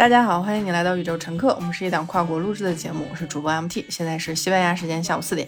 大家好，欢迎你来到宇宙乘客，我们是一档跨国录制的节目，我是主播 MT，现在是西班牙时间下午四点。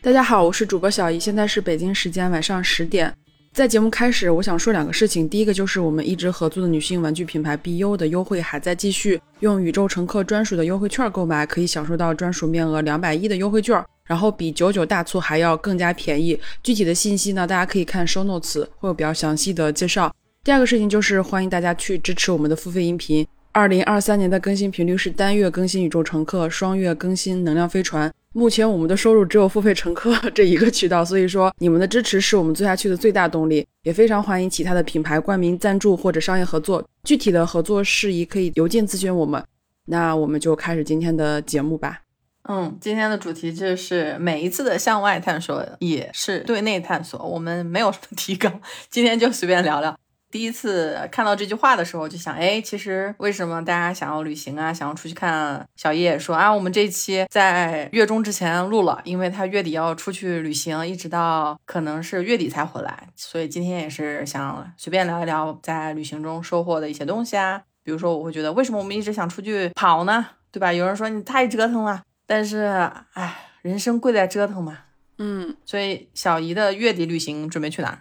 大家好，我是主播小姨，现在是北京时间晚上十点。在节目开始，我想说两个事情，第一个就是我们一直合作的女性玩具品牌 BU 的优惠还在继续，用宇宙乘客专属的优惠券购买，可以享受到专属面额两百一的优惠券，然后比九九大促还要更加便宜。具体的信息呢，大家可以看 show notes，会有比较详细的介绍。第二个事情就是欢迎大家去支持我们的付费音频。二零二三年的更新频率是单月更新宇宙乘客，双月更新能量飞船。目前我们的收入只有付费乘客这一个渠道，所以说你们的支持是我们做下去的最大动力。也非常欢迎其他的品牌冠名赞助或者商业合作，具体的合作事宜可以邮件咨询我们。那我们就开始今天的节目吧。嗯，今天的主题就是每一次的向外探索也是对内探索，我们没有什么提纲，今天就随便聊聊。第一次看到这句话的时候，就想，哎，其实为什么大家想要旅行啊，想要出去看？小叶说啊，我们这期在月中之前录了，因为他月底要出去旅行，一直到可能是月底才回来，所以今天也是想随便聊一聊在旅行中收获的一些东西啊。比如说，我会觉得为什么我们一直想出去跑呢？对吧？有人说你太折腾了，但是，哎，人生贵在折腾嘛。嗯，所以小姨的月底旅行准备去哪儿？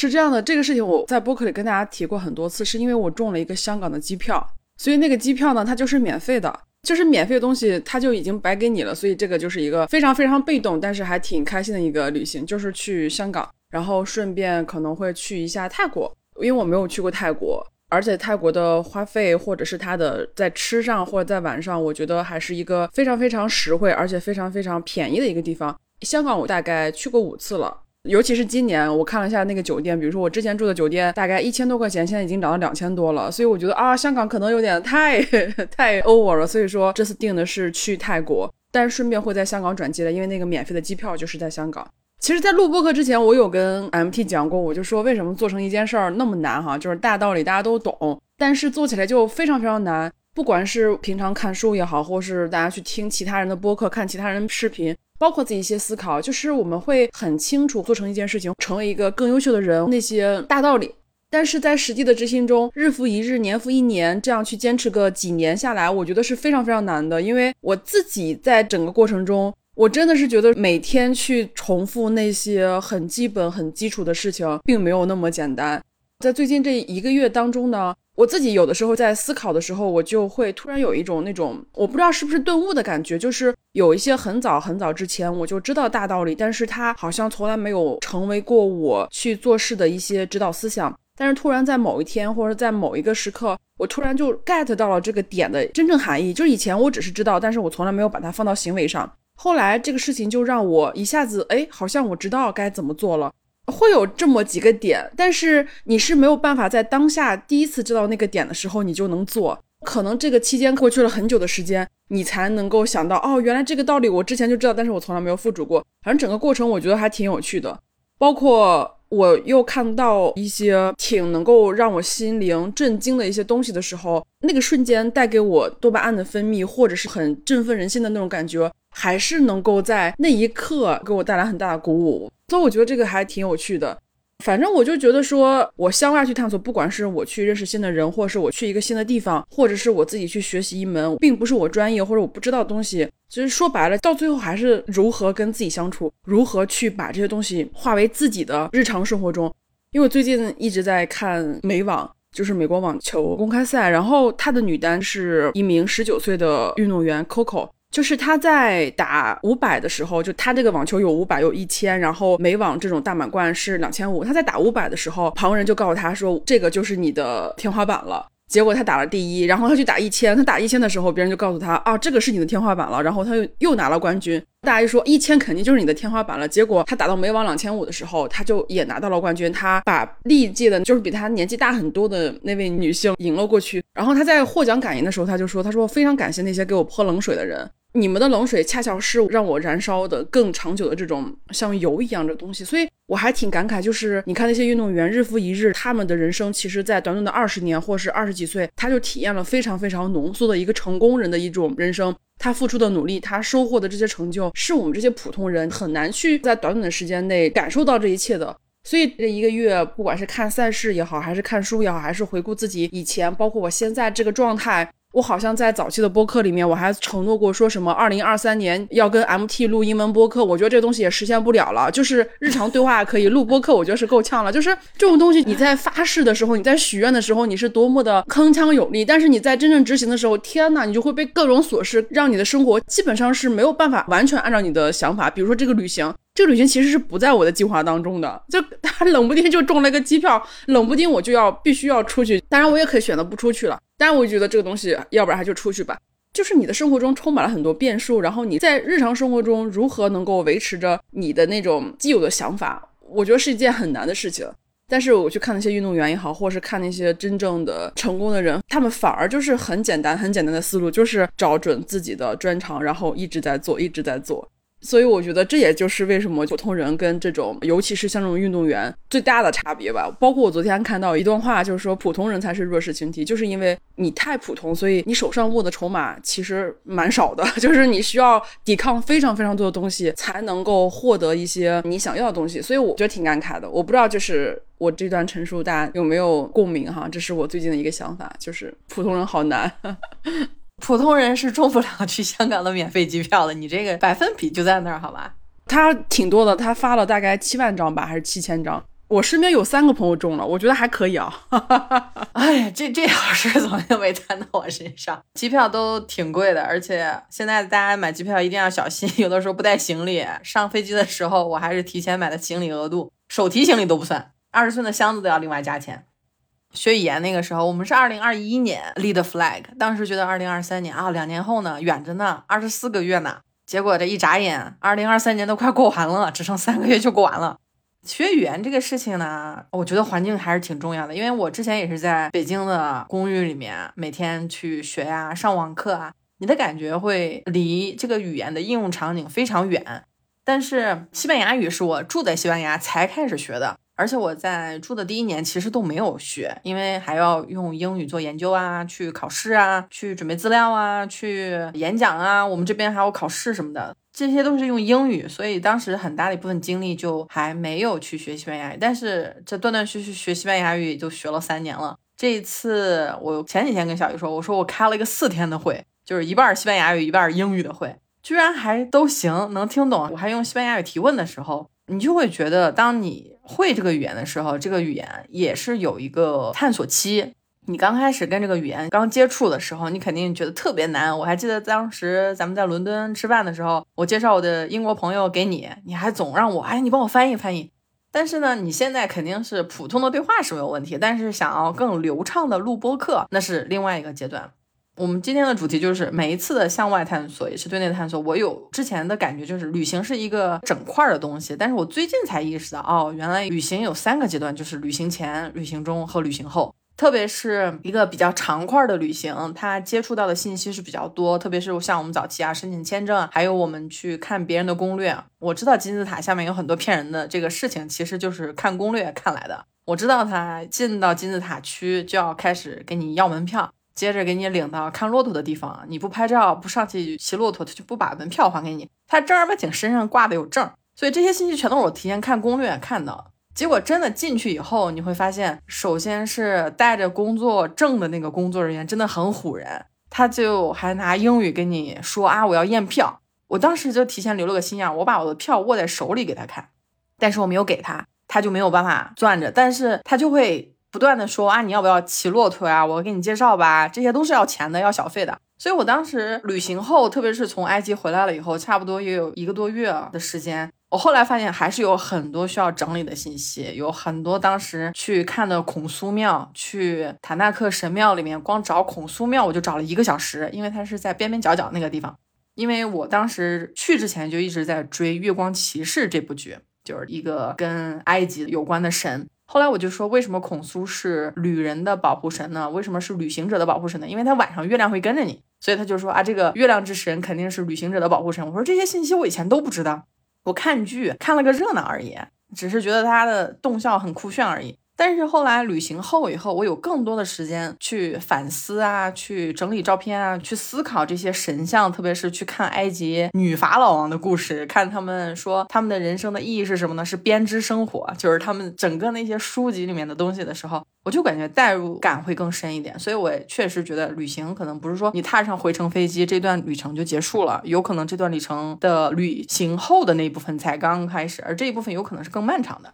是这样的，这个事情我在播客里跟大家提过很多次，是因为我中了一个香港的机票，所以那个机票呢，它就是免费的，就是免费的东西，它就已经白给你了，所以这个就是一个非常非常被动，但是还挺开心的一个旅行，就是去香港，然后顺便可能会去一下泰国，因为我没有去过泰国，而且泰国的花费或者是它的在吃上或者在玩上，我觉得还是一个非常非常实惠而且非常非常便宜的一个地方。香港我大概去过五次了。尤其是今年，我看了一下那个酒店，比如说我之前住的酒店，大概一千多块钱，现在已经涨到两千多了。所以我觉得啊，香港可能有点太 太 over 了。所以说这次定的是去泰国，但是顺便会在香港转机的，因为那个免费的机票就是在香港。其实，在录播课之前，我有跟 MT 讲过，我就说为什么做成一件事儿那么难哈，就是大道理大家都懂，但是做起来就非常非常难。不管是平常看书也好，或是大家去听其他人的播客、看其他人视频。包括自己一些思考，就是我们会很清楚做成一件事情，成为一个更优秀的人那些大道理，但是在实际的执行中，日复一日，年复一年，这样去坚持个几年下来，我觉得是非常非常难的。因为我自己在整个过程中，我真的是觉得每天去重复那些很基本、很基础的事情，并没有那么简单。在最近这一个月当中呢。我自己有的时候在思考的时候，我就会突然有一种那种我不知道是不是顿悟的感觉，就是有一些很早很早之前我就知道大道理，但是它好像从来没有成为过我去做事的一些指导思想。但是突然在某一天或者在某一个时刻，我突然就 get 到了这个点的真正含义。就是以前我只是知道，但是我从来没有把它放到行为上。后来这个事情就让我一下子哎，好像我知道该怎么做了。会有这么几个点，但是你是没有办法在当下第一次知道那个点的时候，你就能做。可能这个期间过去了很久的时间，你才能够想到，哦，原来这个道理我之前就知道，但是我从来没有付诸过。反正整个过程我觉得还挺有趣的，包括我又看到一些挺能够让我心灵震惊的一些东西的时候，那个瞬间带给我多巴胺的分泌，或者是很振奋人心的那种感觉，还是能够在那一刻给我带来很大的鼓舞。所以我觉得这个还挺有趣的，反正我就觉得说，我向外去探索，不管是我去认识新的人，或者是我去一个新的地方，或者是我自己去学习一门并不是我专业或者我不知道的东西，其实说白了，到最后还是如何跟自己相处，如何去把这些东西化为自己的日常生活中。因为最近一直在看美网，就是美国网球公开赛，然后他的女单是一名十九岁的运动员 Coco。就是他在打五百的时候，就他这个网球有五百有一千，然后美网这种大满贯是两千五。他在打五百的时候，旁人就告诉他说，这个就是你的天花板了。结果他打了第一，然后他去打一千，他打一千的时候，别人就告诉他啊，这个是你的天花板了。然后他又又拿了冠军。大家就说一千肯定就是你的天花板了。结果他打到美网两千五的时候，他就也拿到了冠军。他把历届的，就是比他年纪大很多的那位女性赢了过去。然后他在获奖感言的时候，他就说，他说非常感谢那些给我泼冷水的人。你们的冷水恰巧是让我燃烧的更长久的这种像油一样的东西，所以我还挺感慨。就是你看那些运动员日复一日，他们的人生其实，在短短的二十年或是二十几岁，他就体验了非常非常浓缩的一个成功人的一种人生。他付出的努力，他收获的这些成就，是我们这些普通人很难去在短短的时间内感受到这一切的。所以这一个月，不管是看赛事也好，还是看书也好，还是回顾自己以前，包括我现在这个状态。我好像在早期的播客里面，我还承诺过说什么二零二三年要跟 MT 录英文播客，我觉得这东西也实现不了了。就是日常对话可以录播客，我觉得是够呛了。就是这种东西，你在发誓的时候，你在许愿的时候，你是多么的铿锵有力，但是你在真正执行的时候，天呐，你就会被各种琐事让你的生活基本上是没有办法完全按照你的想法。比如说这个旅行，这个旅行其实是不在我的计划当中的，就他冷不丁就中了一个机票，冷不丁我就要必须要出去。当然我也可以选择不出去了。但是我觉得这个东西，要不然他就出去吧。就是你的生活中充满了很多变数，然后你在日常生活中如何能够维持着你的那种既有的想法，我觉得是一件很难的事情。但是我去看那些运动员也好，或是看那些真正的成功的人，他们反而就是很简单、很简单的思路，就是找准自己的专长，然后一直在做，一直在做。所以我觉得这也就是为什么普通人跟这种，尤其是像这种运动员最大的差别吧。包括我昨天看到一段话，就是说普通人才是弱势群体，就是因为你太普通，所以你手上握的筹码其实蛮少的，就是你需要抵抗非常非常多的东西，才能够获得一些你想要的东西。所以我觉得挺感慨的。我不知道就是我这段陈述大家有没有共鸣哈？这是我最近的一个想法，就是普通人好难。普通人是中不了去香港的免费机票的，你这个 百分比就在那儿，好吧？他挺多的，他发了大概七万张吧，还是七千张？我身边有三个朋友中了，我觉得还可以啊。哎呀，这这好事怎么又没摊到我身上？机票都挺贵的，而且现在大家买机票一定要小心，有的时候不带行李。上飞机的时候，我还是提前买的行李额度，手提行李都不算，二十寸的箱子都要另外加钱。学语言那个时候，我们是二零二一年立的 flag，当时觉得二零二三年啊，两年后呢，远着呢，二十四个月呢。结果这一眨眼，二零二三年都快过完了，只剩三个月就过完了。学语言这个事情呢，我觉得环境还是挺重要的，因为我之前也是在北京的公寓里面，每天去学呀，上网课啊，你的感觉会离这个语言的应用场景非常远。但是西班牙语是我住在西班牙才开始学的。而且我在住的第一年其实都没有学，因为还要用英语做研究啊，去考试啊，去准备资料啊，去演讲啊。我们这边还有考试什么的，这些都是用英语，所以当时很大的一部分精力就还没有去学西班牙语。但是这断断续续学西班牙语就学了三年了。这一次我前几天跟小鱼说，我说我开了一个四天的会，就是一半西班牙语，一半英语的会，居然还都行，能听懂。我还用西班牙语提问的时候。你就会觉得，当你会这个语言的时候，这个语言也是有一个探索期。你刚开始跟这个语言刚接触的时候，你肯定觉得特别难。我还记得当时咱们在伦敦吃饭的时候，我介绍我的英国朋友给你，你还总让我，哎，你帮我翻译翻译。但是呢，你现在肯定是普通的对话是没有问题，但是想要更流畅的录播课，那是另外一个阶段。我们今天的主题就是每一次的向外探索也是对内探索。我有之前的感觉就是旅行是一个整块的东西，但是我最近才意识到，哦，原来旅行有三个阶段，就是旅行前、旅行中和旅行后。特别是一个比较长块的旅行，它接触到的信息是比较多。特别是像我们早期啊，申请签证，还有我们去看别人的攻略。我知道金字塔下面有很多骗人的这个事情，其实就是看攻略看来的。我知道他进到金字塔区就要开始给你要门票。接着给你领到看骆驼的地方，你不拍照不上去骑骆驼，他就不把门票还给你。他正儿八经身上挂的有证，所以这些信息全都是我提前看攻略看到。结果真的进去以后，你会发现，首先是带着工作证的那个工作人员真的很唬人，他就还拿英语跟你说啊，我要验票。我当时就提前留了个心眼，我把我的票握在手里给他看，但是我没有给他，他就没有办法攥着，但是他就会。不断的说啊，你要不要骑骆驼啊？我给你介绍吧，这些都是要钱的，要小费的。所以我当时旅行后，特别是从埃及回来了以后，差不多也有一个多月的时间。我后来发现还是有很多需要整理的信息，有很多当时去看的孔苏庙，去塔纳克神庙里面，光找孔苏庙我就找了一个小时，因为它是在边边角角那个地方。因为我当时去之前就一直在追《月光骑士》这部剧，就是一个跟埃及有关的神。后来我就说，为什么孔苏是旅人的保护神呢？为什么是旅行者的保护神呢？因为他晚上月亮会跟着你，所以他就说啊，这个月亮之神肯定是旅行者的保护神。我说这些信息我以前都不知道，我看剧看了个热闹而已，只是觉得他的动效很酷炫而已。但是后来旅行后以后，我有更多的时间去反思啊，去整理照片啊，去思考这些神像，特别是去看埃及女法老王的故事，看他们说他们的人生的意义是什么呢？是编织生活，就是他们整个那些书籍里面的东西的时候。我就感觉代入感会更深一点。所以我确实觉得旅行可能不是说你踏上回程飞机这段旅程就结束了，有可能这段旅程的旅行后的那一部分才刚刚开始，而这一部分有可能是更漫长的。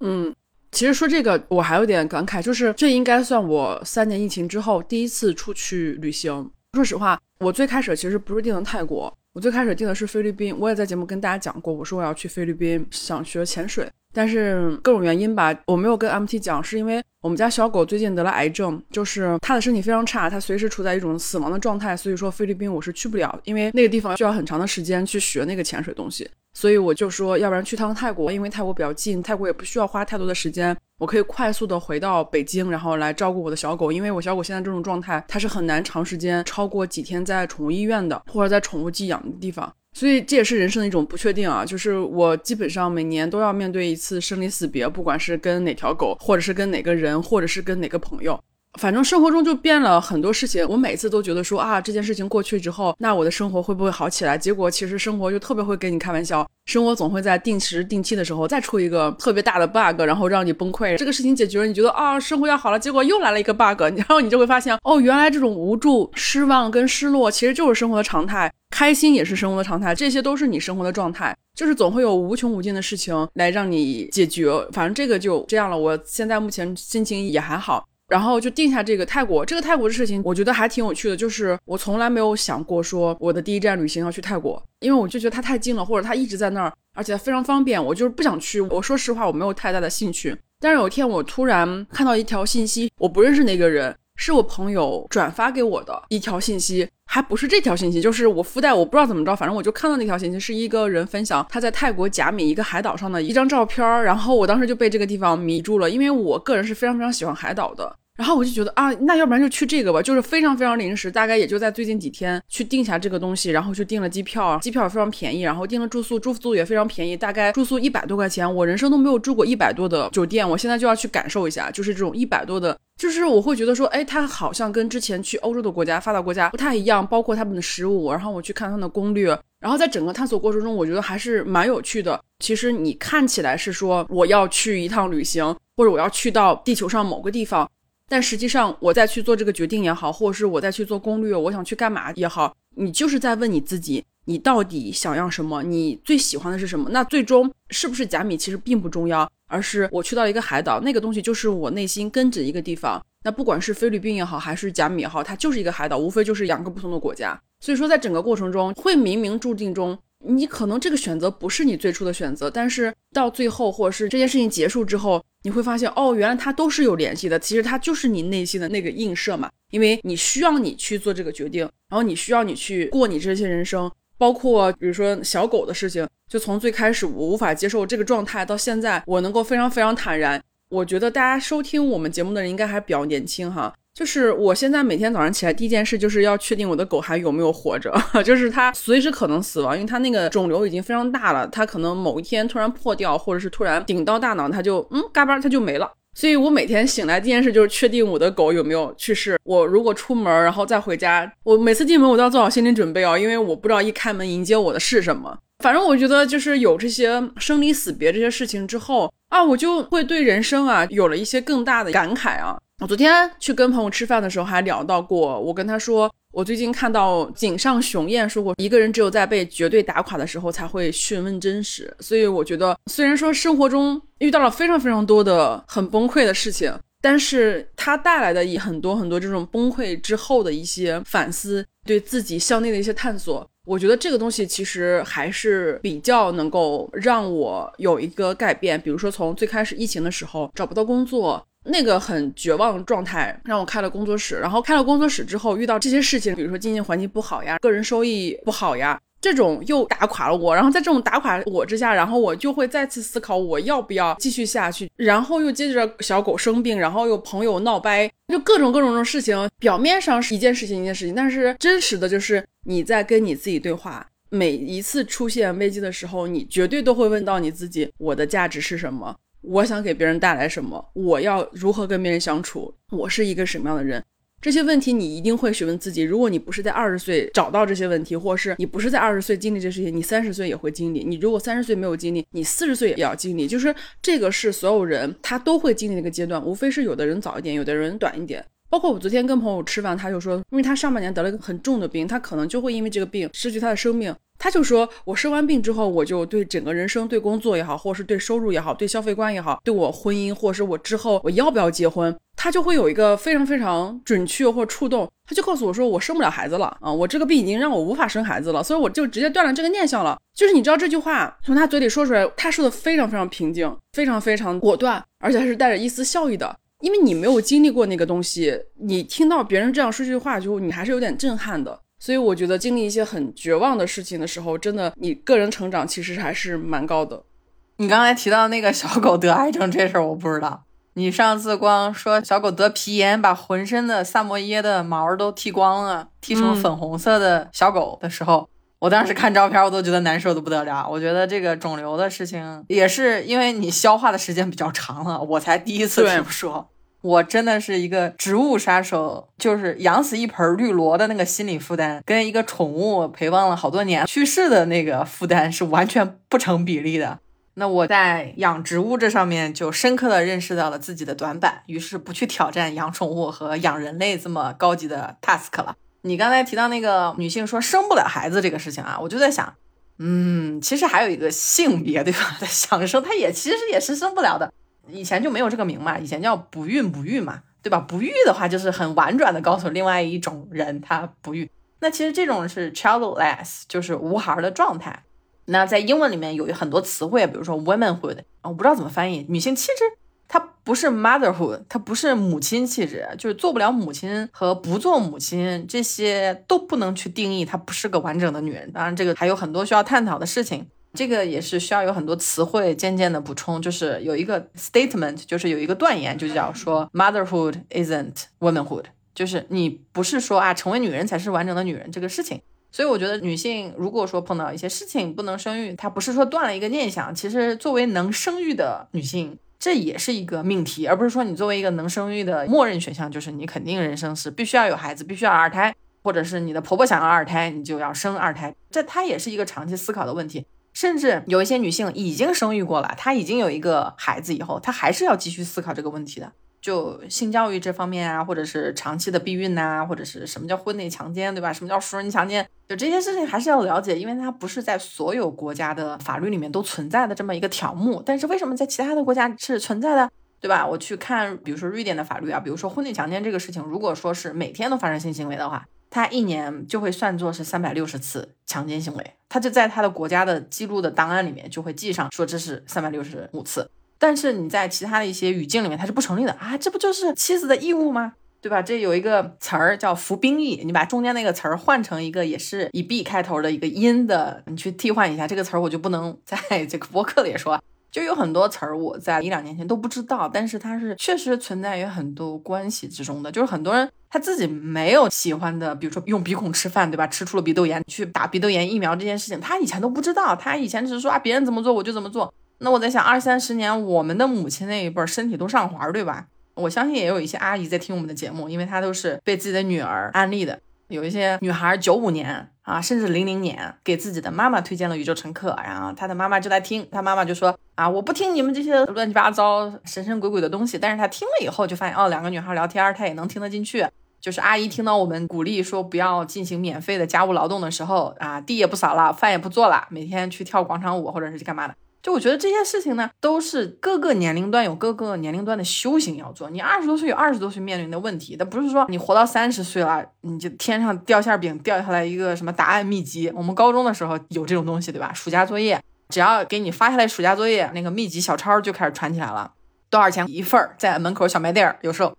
嗯。其实说这个，我还有点感慨，就是这应该算我三年疫情之后第一次出去旅行。说实话，我最开始其实不是订的泰国，我最开始订的是菲律宾。我也在节目跟大家讲过，我说我要去菲律宾，想学潜水。但是各种原因吧，我没有跟 MT 讲，是因为我们家小狗最近得了癌症，就是它的身体非常差，它随时处在一种死亡的状态。所以说菲律宾我是去不了，因为那个地方需要很长的时间去学那个潜水东西。所以我就说，要不然去趟泰国，因为泰国比较近，泰国也不需要花太多的时间，我可以快速的回到北京，然后来照顾我的小狗。因为我小狗现在这种状态，它是很难长时间超过几天在宠物医院的，或者在宠物寄养的地方。所以这也是人生的一种不确定啊，就是我基本上每年都要面对一次生离死别，不管是跟哪条狗，或者是跟哪个人，或者是跟哪个朋友。反正生活中就变了很多事情，我每次都觉得说啊，这件事情过去之后，那我的生活会不会好起来？结果其实生活就特别会跟你开玩笑，生活总会在定时定期的时候再出一个特别大的 bug，然后让你崩溃。这个事情解决了，你觉得啊，生活要好了，结果又来了一个 bug，然后你就会发现，哦，原来这种无助、失望跟失落其实就是生活的常态，开心也是生活的常态，这些都是你生活的状态，就是总会有无穷无尽的事情来让你解决。反正这个就这样了，我现在目前心情也还好。然后就定下这个泰国，这个泰国的事情，我觉得还挺有趣的。就是我从来没有想过说我的第一站旅行要去泰国，因为我就觉得它太近了，或者它一直在那儿，而且非常方便。我就是不想去。我说实话，我没有太大的兴趣。但是有一天，我突然看到一条信息，我不认识那个人，是我朋友转发给我的一条信息，还不是这条信息，就是我附带，我不知道怎么着，反正我就看到那条信息，是一个人分享他在泰国甲米一个海岛上的一张照片，然后我当时就被这个地方迷住了，因为我个人是非常非常喜欢海岛的。然后我就觉得啊，那要不然就去这个吧，就是非常非常临时，大概也就在最近几天去定下这个东西，然后去订了机票，机票也非常便宜，然后订了住宿，住宿也非常便宜，大概住宿一百多块钱，我人生都没有住过一百多的酒店，我现在就要去感受一下，就是这种一百多的，就是我会觉得说，哎，它好像跟之前去欧洲的国家、发达国家不太一样，包括他们的食物，然后我去看他们的攻略，然后在整个探索过程中，我觉得还是蛮有趣的。其实你看起来是说我要去一趟旅行，或者我要去到地球上某个地方。但实际上，我再去做这个决定也好，或者是我再去做攻略，我想去干嘛也好，你就是在问你自己，你到底想要什么？你最喜欢的是什么？那最终是不是贾米其实并不重要，而是我去到一个海岛，那个东西就是我内心根植一个地方。那不管是菲律宾也好，还是贾米也好，它就是一个海岛，无非就是两个不同的国家。所以说，在整个过程中，会冥冥注定中。你可能这个选择不是你最初的选择，但是到最后，或者是这件事情结束之后，你会发现，哦，原来它都是有联系的。其实它就是你内心的那个映射嘛，因为你需要你去做这个决定，然后你需要你去过你这些人生，包括比如说小狗的事情，就从最开始我无法接受这个状态，到现在我能够非常非常坦然。我觉得大家收听我们节目的人应该还比较年轻哈。就是我现在每天早上起来第一件事就是要确定我的狗还有没有活着，就是它随时可能死亡，因为它那个肿瘤已经非常大了，它可能某一天突然破掉，或者是突然顶到大脑，它就嗯嘎巴它就没了。所以我每天醒来第一件事就是确定我的狗有没有去世。我如果出门然后再回家，我每次进门我都要做好心理准备哦，因为我不知道一开门迎接我的是什么。反正我觉得就是有这些生离死别这些事情之后啊，我就会对人生啊有了一些更大的感慨啊。我昨天去跟朋友吃饭的时候还聊到过，我跟他说，我最近看到井上雄彦说过，一个人只有在被绝对打垮的时候才会询问真实。所以我觉得，虽然说生活中遇到了非常非常多的很崩溃的事情，但是它带来的以很多很多这种崩溃之后的一些反思，对自己向内的一些探索，我觉得这个东西其实还是比较能够让我有一个改变。比如说从最开始疫情的时候找不到工作。那个很绝望状态让我开了工作室，然后开了工作室之后遇到这些事情，比如说经济环境不好呀，个人收益不好呀，这种又打垮了我。然后在这种打垮我之下，然后我就会再次思考我要不要继续下去。然后又接着小狗生病，然后又朋友闹掰，就各种各种的事情。表面上是一件事情一件事情，但是真实的就是你在跟你自己对话。每一次出现危机的时候，你绝对都会问到你自己：我的价值是什么？我想给别人带来什么？我要如何跟别人相处？我是一个什么样的人？这些问题你一定会询问自己。如果你不是在二十岁找到这些问题，或是你不是在二十岁经历这事情，你三十岁也会经历。你如果三十岁没有经历，你四十岁也要经历。就是这个是所有人他都会经历的一个阶段，无非是有的人早一点，有的人短一点。包括我昨天跟朋友吃饭，他就说，因为他上半年得了一个很重的病，他可能就会因为这个病失去他的生命。他就说，我生完病之后，我就对整个人生、对工作也好，或者是对收入也好，对消费观也好，对我婚姻，或是我之后我要不要结婚，他就会有一个非常非常准确或触动。他就告诉我说，我生不了孩子了啊，我这个病已经让我无法生孩子了，所以我就直接断了这个念想了。就是你知道这句话从他嘴里说出来，他说的非常非常平静，非常非常果断，而且还是带着一丝笑意的。因为你没有经历过那个东西，你听到别人这样说句话之后，你还是有点震撼的。所以我觉得经历一些很绝望的事情的时候，真的你个人成长其实还是蛮高的。你刚才提到那个小狗得癌症这事儿，我不知道。你上次光说小狗得皮炎，把浑身的萨摩耶的毛都剃光了，剃成粉红色的小狗的时候，我当时看照片我都觉得难受的不得了。我觉得这个肿瘤的事情也是因为你消化的时间比较长了，我才第一次听说。我真的是一个植物杀手，就是养死一盆绿萝的那个心理负担，跟一个宠物陪伴了好多年去世的那个负担是完全不成比例的。那我在养植物这上面就深刻的认识到了自己的短板，于是不去挑战养宠物和养人类这么高级的 task 了。你刚才提到那个女性说生不了孩子这个事情啊，我就在想，嗯，其实还有一个性别对吧？想生，她也其实也是生不了的。以前就没有这个名嘛，以前叫不孕不育嘛，对吧？不育的话就是很婉转的告诉另外一种人他不育。那其实这种是 childless，就是无孩的状态。那在英文里面有很多词汇，比如说 womanhood，我不知道怎么翻译，女性气质，它不是 motherhood，它不是母亲气质，就是做不了母亲和不做母亲这些都不能去定义她不是个完整的女人。当然，这个还有很多需要探讨的事情。这个也是需要有很多词汇渐渐的补充，就是有一个 statement，就是有一个断言，就叫说 motherhood isn't womanhood，就是你不是说啊成为女人才是完整的女人这个事情。所以我觉得女性如果说碰到一些事情不能生育，她不是说断了一个念想，其实作为能生育的女性，这也是一个命题，而不是说你作为一个能生育的默认选项，就是你肯定人生是必须要有孩子，必须要二胎，或者是你的婆婆想要二胎，你就要生二胎，这它也是一个长期思考的问题。甚至有一些女性已经生育过了，她已经有一个孩子以后，她还是要继续思考这个问题的。就性教育这方面啊，或者是长期的避孕呐，或者是什么叫婚内强奸，对吧？什么叫熟人强奸？就这些事情还是要了解，因为它不是在所有国家的法律里面都存在的这么一个条目。但是为什么在其他的国家是存在的，对吧？我去看，比如说瑞典的法律啊，比如说婚内强奸这个事情，如果说是每天都发生性行为的话。他一年就会算作是三百六十次强奸行为，他就在他的国家的记录的档案里面就会记上说这是三百六十五次。但是你在其他的一些语境里面，它是不成立的啊！这不就是妻子的义务吗？对吧？这有一个词儿叫服兵役，你把中间那个词儿换成一个也是以 b 开头的一个音的，你去替换一下这个词儿，我就不能在这个博客里说。就有很多词儿，我在一两年前都不知道，但是它是确实存在于很多关系之中的。就是很多人他自己没有喜欢的，比如说用鼻孔吃饭，对吧？吃出了鼻窦炎去打鼻窦炎疫苗这件事情，他以前都不知道，他以前只是说啊，别人怎么做我就怎么做。那我在想，二三十年，我们的母亲那一辈身体都上环，对吧？我相信也有一些阿姨在听我们的节目，因为她都是被自己的女儿安利的。有一些女孩九五年啊，甚至零零年给自己的妈妈推荐了《宇宙乘客》，然后她的妈妈就在听，她妈妈就说啊，我不听你们这些乱七八糟、神神鬼鬼的东西。但是她听了以后就发现，哦，两个女孩聊天，她也能听得进去。就是阿姨听到我们鼓励说不要进行免费的家务劳动的时候啊，地也不扫了，饭也不做了，每天去跳广场舞或者是去干嘛的。就我觉得这些事情呢，都是各个年龄段有各个年龄段的修行要做。你二十多岁有二十多岁面临的问题，但不是说你活到三十岁了，你就天上掉馅饼掉下来一个什么答案秘籍。我们高中的时候有这种东西，对吧？暑假作业只要给你发下来暑假作业，那个秘籍小抄就开始传起来了，多少钱一份儿，在门口小卖店有售。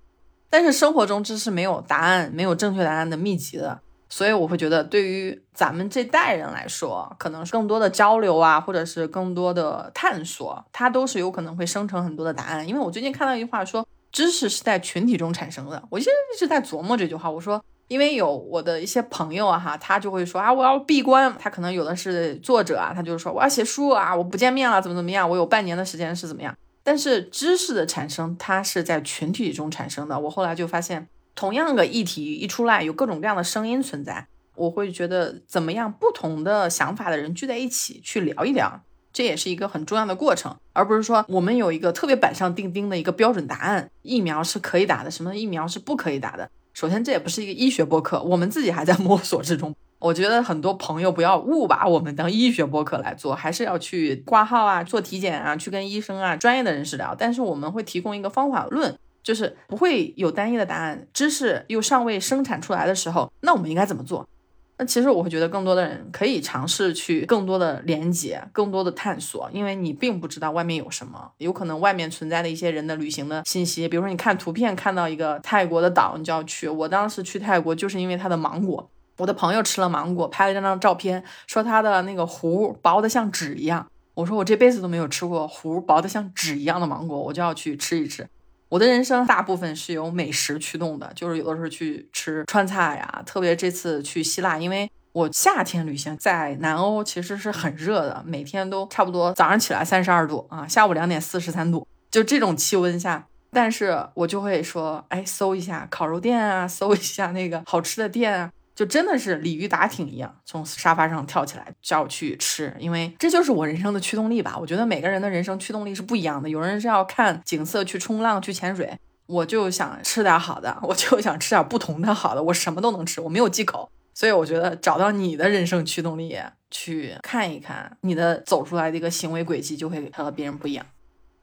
但是生活中这是没有答案、没有正确答案的秘籍的。所以我会觉得，对于咱们这代人来说，可能是更多的交流啊，或者是更多的探索，它都是有可能会生成很多的答案。因为我最近看到一句话说，知识是在群体中产生的。我其实一直在琢磨这句话。我说，因为有我的一些朋友啊，哈，他就会说啊，我要闭关。他可能有的是作者啊，他就说我要写书啊，我不见面了，怎么怎么样？我有半年的时间是怎么样？但是知识的产生，它是在群体中产生的。我后来就发现。同样个议题一出来，有各种各样的声音存在，我会觉得怎么样，不同的想法的人聚在一起去聊一聊，这也是一个很重要的过程，而不是说我们有一个特别板上钉钉的一个标准答案，疫苗是可以打的，什么疫苗是不可以打的。首先，这也不是一个医学博客，我们自己还在摸索之中。我觉得很多朋友不要误把我们当医学博客来做，还是要去挂号啊、做体检啊、去跟医生啊、专业的人士聊。但是我们会提供一个方法论，就是不会有单一的答案。知识又尚未生产出来的时候，那我们应该怎么做？那其实我会觉得更多的人可以尝试去更多的连接、更多的探索，因为你并不知道外面有什么，有可能外面存在的一些人的旅行的信息。比如说你看图片看到一个泰国的岛，你就要去。我当时去泰国就是因为它的芒果。我的朋友吃了芒果，拍了张张照片，说他的那个核薄的像纸一样。我说我这辈子都没有吃过核薄的像纸一样的芒果，我就要去吃一吃。我的人生大部分是由美食驱动的，就是有的时候去吃川菜呀，特别这次去希腊，因为我夏天旅行在南欧其实是很热的，每天都差不多早上起来三十二度啊，下午两点四十三度，就这种气温下，但是我就会说，哎，搜一下烤肉店啊，搜一下那个好吃的店啊。就真的是鲤鱼打挺一样，从沙发上跳起来叫我去吃，因为这就是我人生的驱动力吧。我觉得每个人的人生驱动力是不一样的，有人是要看景色去冲浪去潜水，我就想吃点好的，我就想吃点不同的好的，我什么都能吃，我没有忌口。所以我觉得找到你的人生驱动力，去看一看你的走出来的一个行为轨迹，就会和别人不一样。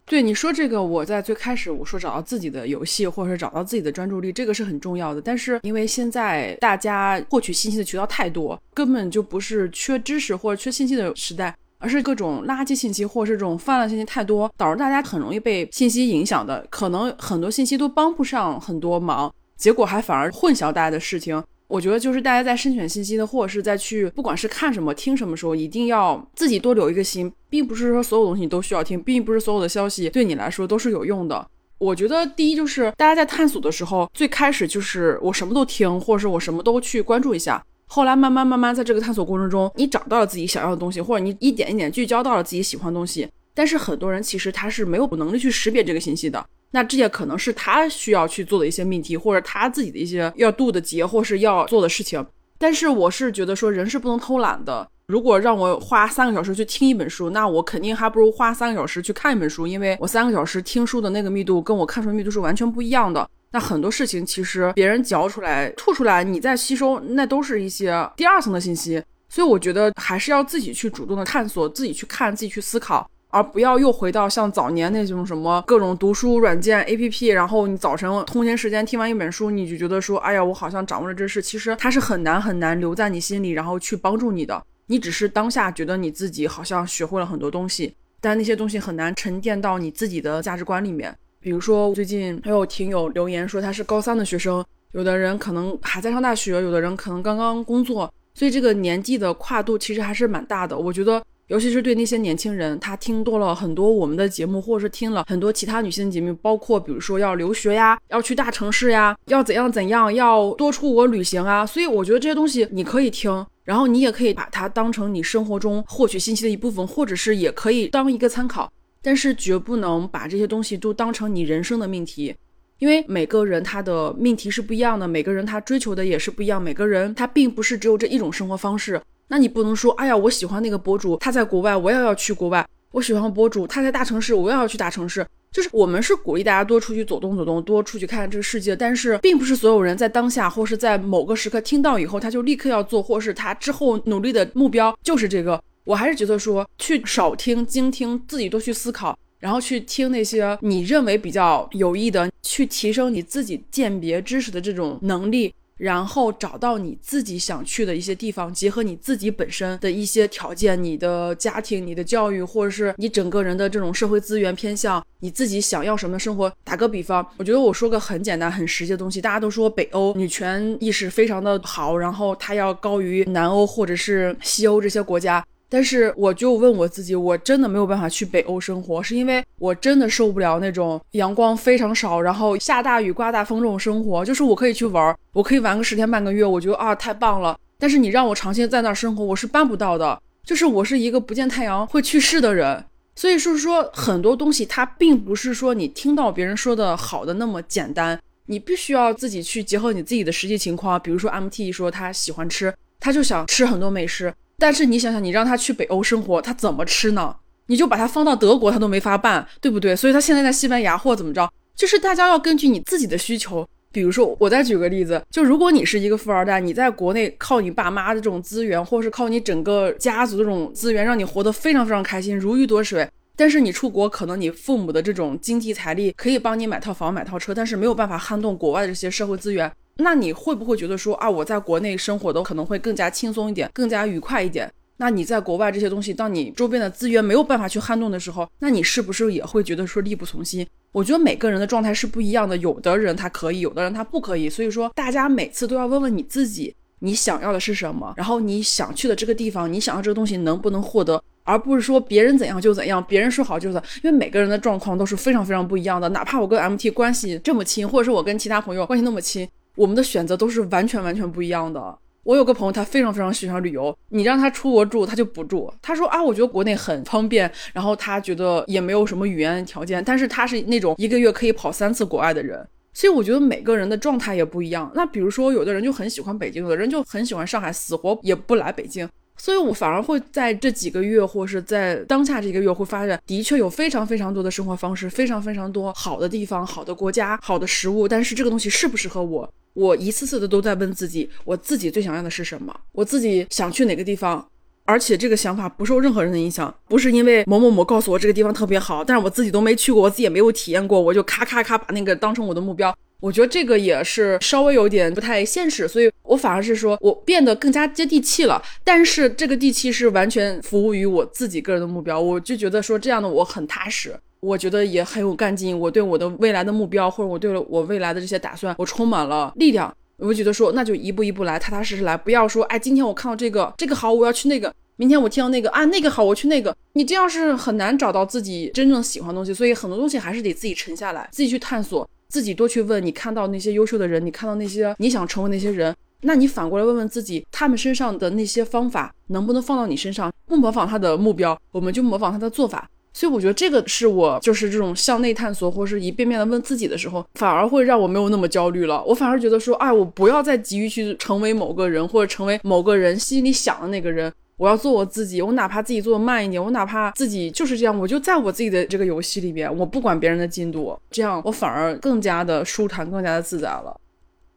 对你说这个，我在最开始我说找到自己的游戏，或者是找到自己的专注力，这个是很重要的。但是因为现在大家获取信息的渠道太多，根本就不是缺知识或者缺信息的时代，而是各种垃圾信息或者是这种泛滥信息太多，导致大家很容易被信息影响的，可能很多信息都帮不上很多忙，结果还反而混淆大家的事情。我觉得就是大家在筛选信息的，或者是在去不管是看什么、听什么时候，一定要自己多留一个心，并不是说所有东西你都需要听，并不是所有的消息对你来说都是有用的。我觉得第一就是大家在探索的时候，最开始就是我什么都听，或者是我什么都去关注一下，后来慢慢慢慢在这个探索过程中，你找到了自己想要的东西，或者你一点一点聚焦到了自己喜欢的东西。但是很多人其实他是没有能力去识别这个信息的。那这也可能是他需要去做的一些命题，或者他自己的一些要渡的劫，或是要做的事情。但是我是觉得说，人是不能偷懒的。如果让我花三个小时去听一本书，那我肯定还不如花三个小时去看一本书，因为我三个小时听书的那个密度跟我看书的密度是完全不一样的。那很多事情其实别人嚼出来、吐出来，你在吸收，那都是一些第二层的信息。所以我觉得还是要自己去主动的探索，自己去看，自己去思考。而不要又回到像早年那种什么各种读书软件 A P P，然后你早晨通勤时间听完一本书，你就觉得说，哎呀，我好像掌握了知识。其实它是很难很难留在你心里，然后去帮助你的。你只是当下觉得你自己好像学会了很多东西，但那些东西很难沉淀到你自己的价值观里面。比如说最近还有听友留言说他是高三的学生，有的人可能还在上大学，有的人可能刚刚工作，所以这个年纪的跨度其实还是蛮大的。我觉得。尤其是对那些年轻人，他听多了很多我们的节目，或者是听了很多其他女性的节目，包括比如说要留学呀，要去大城市呀，要怎样怎样，要多出国旅行啊。所以我觉得这些东西你可以听，然后你也可以把它当成你生活中获取信息的一部分，或者是也可以当一个参考，但是绝不能把这些东西都当成你人生的命题，因为每个人他的命题是不一样的，每个人他追求的也是不一样，每个人他并不是只有这一种生活方式。那你不能说，哎呀，我喜欢那个博主，他在国外，我也要去国外；我喜欢博主，他在大城市，我也要去大城市。就是我们是鼓励大家多出去走动走动，多出去看看这个世界。但是，并不是所有人在当下或是在某个时刻听到以后，他就立刻要做，或是他之后努力的目标就是这个。我还是觉得说，去少听、精听，自己多去思考，然后去听那些你认为比较有益的，去提升你自己鉴别知识的这种能力。然后找到你自己想去的一些地方，结合你自己本身的一些条件，你的家庭、你的教育，或者是你整个人的这种社会资源偏向，你自己想要什么生活。打个比方，我觉得我说个很简单、很实际的东西，大家都说北欧女权意识非常的好，然后它要高于南欧或者是西欧这些国家。但是我就问我自己，我真的没有办法去北欧生活，是因为我真的受不了那种阳光非常少，然后下大雨、刮大风这种生活。就是我可以去玩，我可以玩个十天半个月，我觉得啊太棒了。但是你让我长期在那儿生活，我是办不到的。就是我是一个不见太阳会去世的人，所以说说很多东西它并不是说你听到别人说的好的那么简单。你必须要自己去结合你自己的实际情况，比如说 MT 说他喜欢吃，他就想吃很多美食，但是你想想，你让他去北欧生活，他怎么吃呢？你就把他放到德国，他都没法办，对不对？所以他现在在西班牙或怎么着，就是大家要根据你自己的需求。比如说，我再举个例子，就如果你是一个富二代，你在国内靠你爸妈的这种资源，或者是靠你整个家族的这种资源，让你活得非常非常开心，如鱼得水。但是你出国，可能你父母的这种经济财力可以帮你买套房、买套车，但是没有办法撼动国外的这些社会资源。那你会不会觉得说啊，我在国内生活的可能会更加轻松一点，更加愉快一点？那你在国外这些东西，当你周边的资源没有办法去撼动的时候，那你是不是也会觉得说力不从心？我觉得每个人的状态是不一样的，有的人他可以，有的人他不可以。所以说，大家每次都要问问你自己，你想要的是什么，然后你想去的这个地方，你想要这个东西能不能获得，而不是说别人怎样就怎样，别人说好就是。因为每个人的状况都是非常非常不一样的，哪怕我跟 MT 关系这么亲，或者是我跟其他朋友关系那么亲，我们的选择都是完全完全不一样的。我有个朋友，他非常非常喜欢旅游。你让他出国住，他就不住。他说啊，我觉得国内很方便，然后他觉得也没有什么语言条件。但是他是那种一个月可以跑三次国外的人，所以我觉得每个人的状态也不一样。那比如说，有的人就很喜欢北京，有的人就很喜欢上海，死活也不来北京。所以我反而会在这几个月，或是在当下这个月，会发现的确有非常非常多的生活方式，非常非常多好的地方、好的国家、好的食物。但是这个东西适不适合我？我一次次的都在问自己，我自己最想要的是什么？我自己想去哪个地方？而且这个想法不受任何人的影响，不是因为某某某告诉我这个地方特别好，但是我自己都没去过，我自己也没有体验过，我就咔咔咔把那个当成我的目标。我觉得这个也是稍微有点不太现实，所以我反而是说我变得更加接地气了。但是这个地气是完全服务于我自己个人的目标，我就觉得说这样的我很踏实。我觉得也很有干劲，我对我的未来的目标，或者我对我未来的这些打算，我充满了力量。我觉得说，那就一步一步来，踏踏实实来，不要说，哎，今天我看到这个，这个好，我要去那个；明天我听到那个，啊，那个好，我去那个。你这样是很难找到自己真正喜欢的东西，所以很多东西还是得自己沉下来，自己去探索，自己多去问。你看到那些优秀的人，你看到那些你想成为那些人，那你反过来问问自己，他们身上的那些方法能不能放到你身上？不模仿他的目标，我们就模仿他的做法。所以我觉得这个是我就是这种向内探索，或是一遍遍的问自己的时候，反而会让我没有那么焦虑了。我反而觉得说，哎，我不要再急于去成为某个人，或者成为某个人心里想的那个人。我要做我自己，我哪怕自己做的慢一点，我哪怕自己就是这样，我就在我自己的这个游戏里边，我不管别人的进度，这样我反而更加的舒坦，更加的自在了。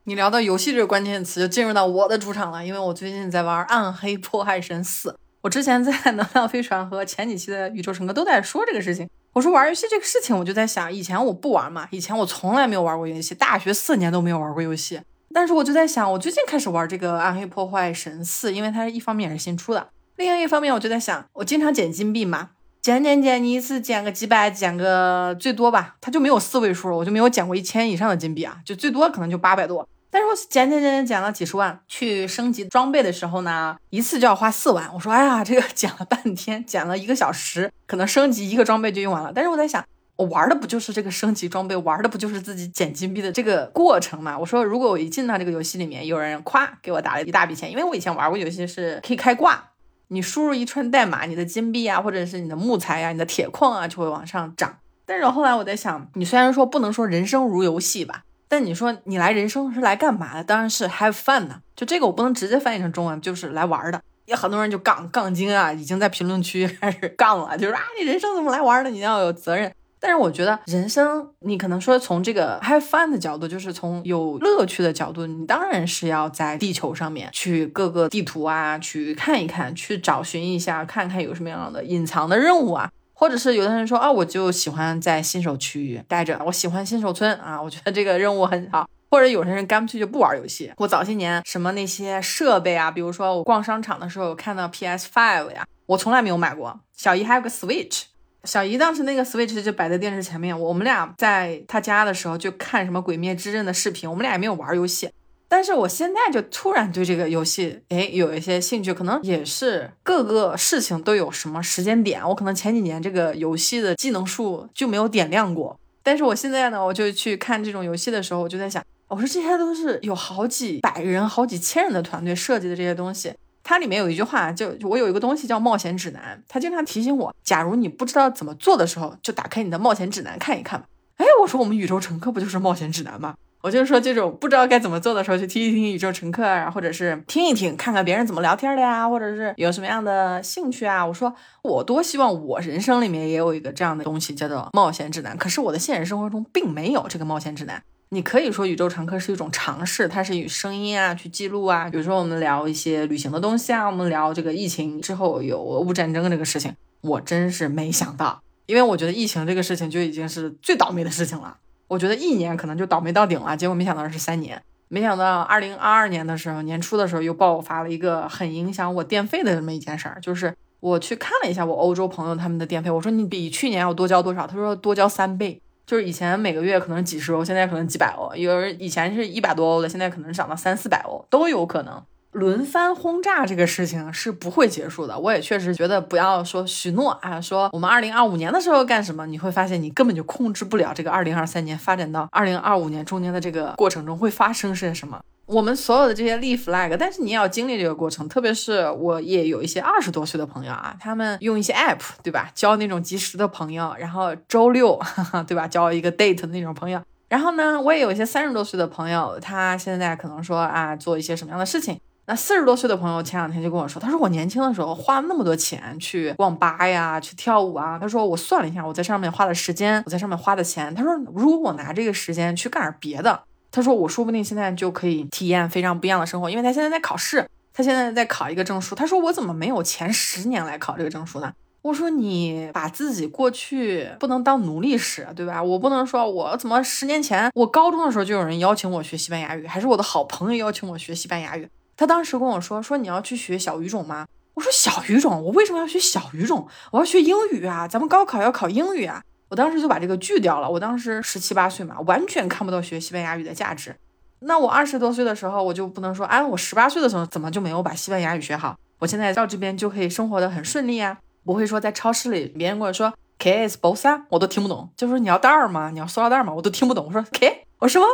你聊到游戏这个关键词，就进入到我的主场了，因为我最近在玩《暗黑破坏神四》。我之前在能量飞船和前几期的宇宙乘客都在说这个事情。我说玩游戏这个事情，我就在想，以前我不玩嘛，以前我从来没有玩过游戏，大学四年都没有玩过游戏。但是我就在想，我最近开始玩这个《暗黑破坏神四》，因为它一方面也是新出的，另外一方面我就在想，我经常捡金币嘛，捡捡捡，你一次捡个几百，捡个最多吧，它就没有四位数，我就没有捡过一千以上的金币啊，就最多可能就八百多。但是我捡捡捡捡捡了几十万，去升级装备的时候呢，一次就要花四万。我说，哎呀，这个 捡了半天，捡了一个小时，可能升级一个装备就用完了。但是我在想，我玩的不就是这个升级装备，玩的不就是自己捡金币的这个过程嘛？我说，如果我一进到这个游戏里面，有人夸给我打了一大笔钱，因为我以前玩过游戏是可以开挂，你输入一串代码，你的金币啊，或者是你的木材呀，你的铁矿啊，就会往上涨。但是后来我在想，你虽然说不能说人生如游戏吧。但你说你来人生是来干嘛的？当然是 have fun 的。就这个我不能直接翻译成中文，就是来玩的。也很多人就杠杠精啊，已经在评论区 开始杠了，就是啊，你人生怎么来玩的？你要有责任。但是我觉得人生，你可能说从这个 have fun 的角度，就是从有乐趣的角度，你当然是要在地球上面去各个地图啊，去看一看，去找寻一下，看看有什么样的隐藏的任务啊。或者是有的人说啊，我就喜欢在新手区域待着，我喜欢新手村啊，我觉得这个任务很好。或者有些人干脆就不玩游戏。我早些年什么那些设备啊，比如说我逛商场的时候看到 PS Five 呀，我从来没有买过。小姨还有个 Switch，小姨当时那个 Switch 就摆在电视前面，我们俩在他家的时候就看什么鬼灭之刃的视频，我们俩也没有玩游戏。但是我现在就突然对这个游戏，哎，有一些兴趣，可能也是各个事情都有什么时间点。我可能前几年这个游戏的技能树就没有点亮过，但是我现在呢，我就去看这种游戏的时候，我就在想，我说这些都是有好几百人、好几千人的团队设计的这些东西。它里面有一句话，就我有一个东西叫冒险指南，它经常提醒我，假如你不知道怎么做的时候，就打开你的冒险指南看一看吧。哎，我说我们宇宙乘客不就是冒险指南吗？我就说，这种不知道该怎么做的时候，去听一听宇宙乘客啊，或者是听一听，看看别人怎么聊天的呀，或者是有什么样的兴趣啊。我说，我多希望我人生里面也有一个这样的东西，叫做冒险指南。可是我的现实生活中并没有这个冒险指南。你可以说宇宙常客是一种尝试，它是以声音啊去记录啊。比如说我们聊一些旅行的东西啊，我们聊这个疫情之后有俄乌战争这个事情，我真是没想到，因为我觉得疫情这个事情就已经是最倒霉的事情了。我觉得一年可能就倒霉到顶了，结果没想到是三年。没想到二零二二年的时候年初的时候又爆发了一个很影响我电费的这么一件事儿，就是我去看了一下我欧洲朋友他们的电费，我说你比去年要多交多少？他说多交三倍。就是以前每个月可能几十欧，现在可能几百欧。有人以前是一百多欧的，现在可能涨到三四百欧都有可能。轮番轰炸这个事情是不会结束的。我也确实觉得不要说许诺啊，说我们二零二五年的时候干什么，你会发现你根本就控制不了这个二零二三年发展到二零二五年中间的这个过程中会发生些什么。我们所有的这些立 flag，但是你也要经历这个过程。特别是我也有一些二十多岁的朋友啊，他们用一些 app，对吧？交那种即时的朋友，然后周六，哈 哈对吧？交一个 date 的那种朋友。然后呢，我也有一些三十多岁的朋友，他现在可能说啊，做一些什么样的事情？那四十多岁的朋友前两天就跟我说，他说我年轻的时候花了那么多钱去网吧呀，去跳舞啊。他说我算了一下，我在上面花的时间，我在上面花的钱。他说如果我拿这个时间去干点别的。他说：“我说不定现在就可以体验非常不一样的生活，因为他现在在考试，他现在在考一个证书。他说我怎么没有前十年来考这个证书呢？我说你把自己过去不能当奴隶使，对吧？我不能说我怎么十年前我高中的时候就有人邀请我学西班牙语，还是我的好朋友邀请我学西班牙语。他当时跟我说说你要去学小语种吗？我说小语种，我为什么要学小语种？我要学英语啊，咱们高考要考英语啊。”我当时就把这个拒掉了。我当时十七八岁嘛，完全看不到学西班牙语的价值。那我二十多岁的时候，我就不能说，哎，我十八岁的时候怎么就没有把西班牙语学好？我现在到这边就可以生活的很顺利啊，不会说在超市里别人跟我说 “K s bolsa”，我都听不懂。就说你要袋儿吗？你要塑料袋儿吗？我都听不懂。我说 K，我说，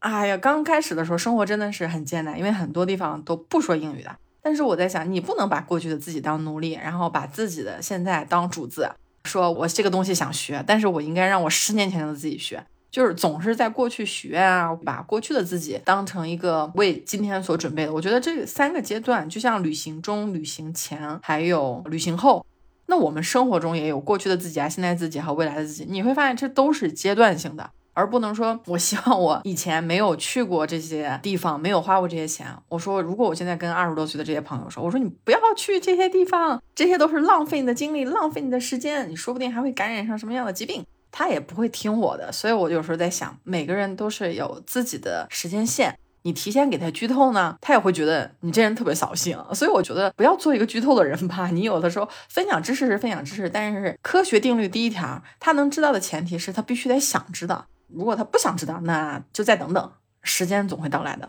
哎呀，刚开始的时候生活真的是很艰难，因为很多地方都不说英语的。但是我在想，你不能把过去的自己当奴隶，然后把自己的现在当主子。说我这个东西想学，但是我应该让我十年前的自己学，就是总是在过去许愿啊，把过去的自己当成一个为今天所准备的。我觉得这三个阶段，就像旅行中、旅行前还有旅行后，那我们生活中也有过去的自己啊、现在自己和未来的自己，你会发现这都是阶段性的。而不能说，我希望我以前没有去过这些地方，没有花过这些钱。我说，如果我现在跟二十多岁的这些朋友说，我说你不要去这些地方，这些都是浪费你的精力，浪费你的时间，你说不定还会感染上什么样的疾病，他也不会听我的。所以我有时候在想，每个人都是有自己的时间线，你提前给他剧透呢，他也会觉得你这人特别扫兴。所以我觉得不要做一个剧透的人吧。你有的时候分享知识是分享知识，但是科学定律第一条，他能知道的前提是他必须得想知道。如果他不想知道，那就再等等，时间总会到来的。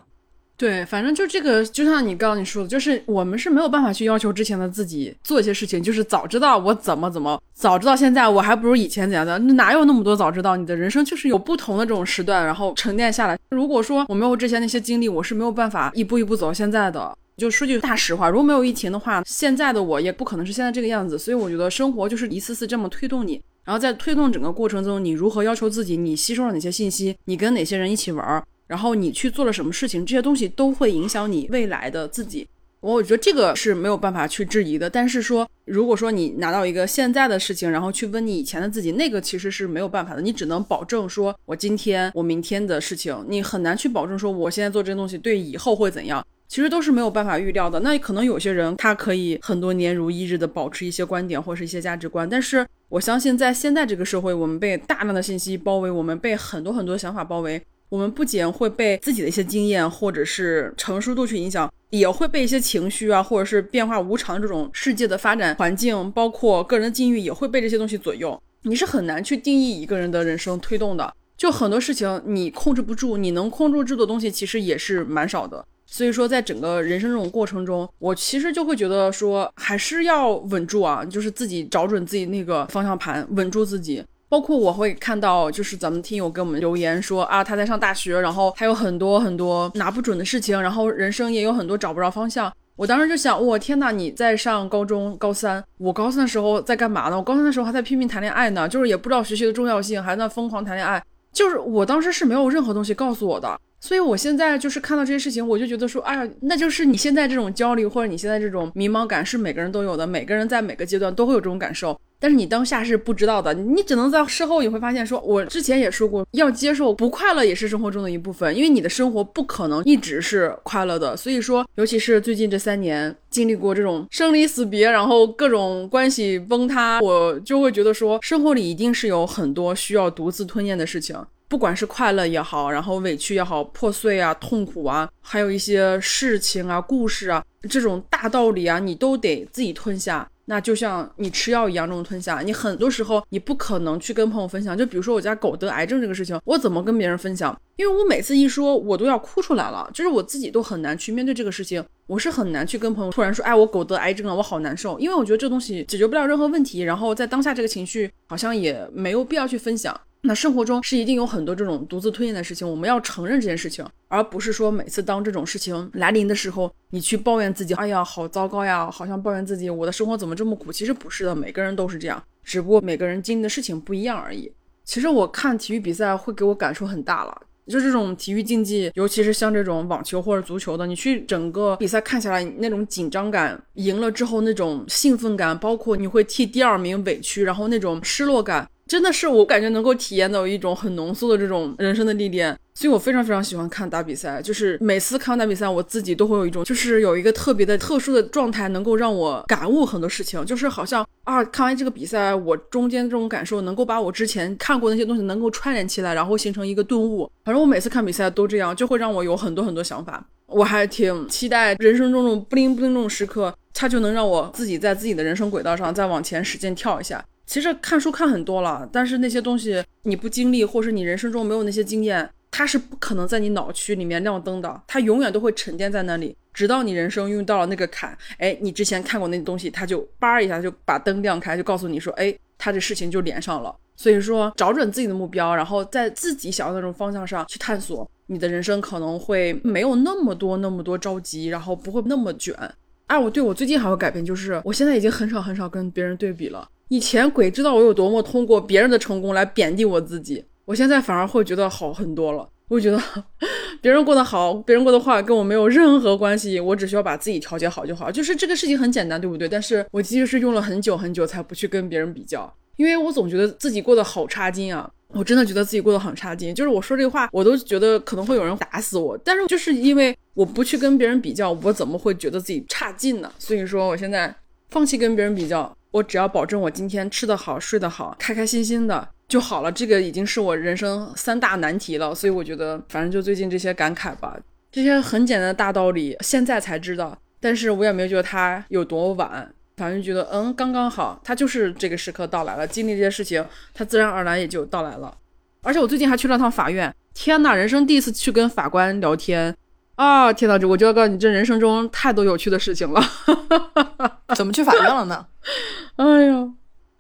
对，反正就这个，就像你刚刚你说的，就是我们是没有办法去要求之前的自己做一些事情，就是早知道我怎么怎么，早知道现在我还不如以前怎样的，哪有那么多早知道？你的人生就是有不同的这种时段，然后沉淀下来。如果说我没有之前那些经历，我是没有办法一步一步走到现在的。就说句大实话，如果没有疫情的话，现在的我也不可能是现在这个样子。所以我觉得生活就是一次次这么推动你。然后在推动整个过程中，你如何要求自己？你吸收了哪些信息？你跟哪些人一起玩？然后你去做了什么事情？这些东西都会影响你未来的自己。我我觉得这个是没有办法去质疑的。但是说，如果说你拿到一个现在的事情，然后去问你以前的自己，那个其实是没有办法的。你只能保证说，我今天、我明天的事情，你很难去保证说，我现在做这些东西对以后会怎样。其实都是没有办法预料的。那可能有些人他可以很多年如一日的保持一些观点或是一些价值观，但是我相信在现在这个社会，我们被大量的信息包围，我们被很多很多想法包围，我们不仅会被自己的一些经验或者是成熟度去影响，也会被一些情绪啊，或者是变化无常这种世界的发展环境，包括个人的境遇，也会被这些东西左右。你是很难去定义一个人的人生推动的，就很多事情你控制不住，你能控制住的东西其实也是蛮少的。所以说，在整个人生这种过程中，我其实就会觉得说，还是要稳住啊，就是自己找准自己那个方向盘，稳住自己。包括我会看到，就是咱们听友给我们留言说啊，他在上大学，然后还有很多很多拿不准的事情，然后人生也有很多找不着方向。我当时就想，我天呐，你在上高中高三，我高三的时候在干嘛呢？我高三的时候还在拼命谈恋爱呢，就是也不知道学习的重要性，还在疯狂谈恋爱。就是我当时是没有任何东西告诉我的，所以我现在就是看到这些事情，我就觉得说，哎呀，那就是你现在这种焦虑或者你现在这种迷茫感是每个人都有的，每个人在每个阶段都会有这种感受。但是你当下是不知道的，你只能在事后你会发现，说我之前也说过，要接受不快乐也是生活中的一部分，因为你的生活不可能一直是快乐的。所以说，尤其是最近这三年经历过这种生离死别，然后各种关系崩塌，我就会觉得说，生活里一定是有很多需要独自吞咽的事情。不管是快乐也好，然后委屈也好，破碎啊，痛苦啊，还有一些事情啊、故事啊，这种大道理啊，你都得自己吞下。那就像你吃药一样，这种吞下。你很多时候你不可能去跟朋友分享。就比如说我家狗得癌症这个事情，我怎么跟别人分享？因为我每次一说，我都要哭出来了。就是我自己都很难去面对这个事情，我是很难去跟朋友突然说，哎，我狗得癌症了，我好难受。因为我觉得这东西解决不了任何问题，然后在当下这个情绪，好像也没有必要去分享。那生活中是一定有很多这种独自吞咽的事情，我们要承认这件事情，而不是说每次当这种事情来临的时候，你去抱怨自己，哎呀，好糟糕呀，好像抱怨自己，我的生活怎么这么苦？其实不是的，每个人都是这样，只不过每个人经历的事情不一样而已。其实我看体育比赛会给我感受很大了，就这种体育竞技，尤其是像这种网球或者足球的，你去整个比赛看下来，那种紧张感，赢了之后那种兴奋感，包括你会替第二名委屈，然后那种失落感。真的是我感觉能够体验到一种很浓缩的这种人生的历练，所以我非常非常喜欢看打比赛。就是每次看完打比赛，我自己都会有一种，就是有一个特别的特殊的状态，能够让我感悟很多事情。就是好像啊，看完这个比赛，我中间这种感受能够把我之前看过那些东西能够串联起来，然后形成一个顿悟。反正我每次看比赛都这样，就会让我有很多很多想法。我还挺期待人生中这种不灵不灵这种时刻，它就能让我自己在自己的人生轨道上再往前使劲跳一下。其实看书看很多了，但是那些东西你不经历，或是你人生中没有那些经验，它是不可能在你脑区里面亮灯的，它永远都会沉淀在那里，直到你人生用到了那个坎，哎，你之前看过那东西，它就叭一下就把灯亮开，就告诉你说，哎，它这事情就连上了。所以说，找准自己的目标，然后在自己想要的那种方向上去探索，你的人生可能会没有那么多那么多着急，然后不会那么卷。哎，我对我最近还有改变，就是我现在已经很少很少跟别人对比了。以前鬼知道我有多么通过别人的成功来贬低我自己，我现在反而会觉得好很多了。我觉得 别人过得好，别人过得坏跟我没有任何关系，我只需要把自己调节好就好。就是这个事情很简单，对不对？但是我其实是用了很久很久才不去跟别人比较，因为我总觉得自己过得好差劲啊！我真的觉得自己过得很差劲，就是我说这话，我都觉得可能会有人打死我。但是就是因为我不去跟别人比较，我怎么会觉得自己差劲呢？所以说我现在放弃跟别人比较。我只要保证我今天吃得好、睡得好、开开心心的就好了，这个已经是我人生三大难题了。所以我觉得，反正就最近这些感慨吧，这些很简单的大道理，现在才知道，但是我也没有觉得它有多晚，反正觉得嗯刚刚好，他就是这个时刻到来了，经历这些事情，他自然而然也就到来了。而且我最近还去了趟法院，天呐，人生第一次去跟法官聊天。啊，天呐！这我就要告诉你，这人生中太多有趣的事情了。怎么去法院了呢？哎呀，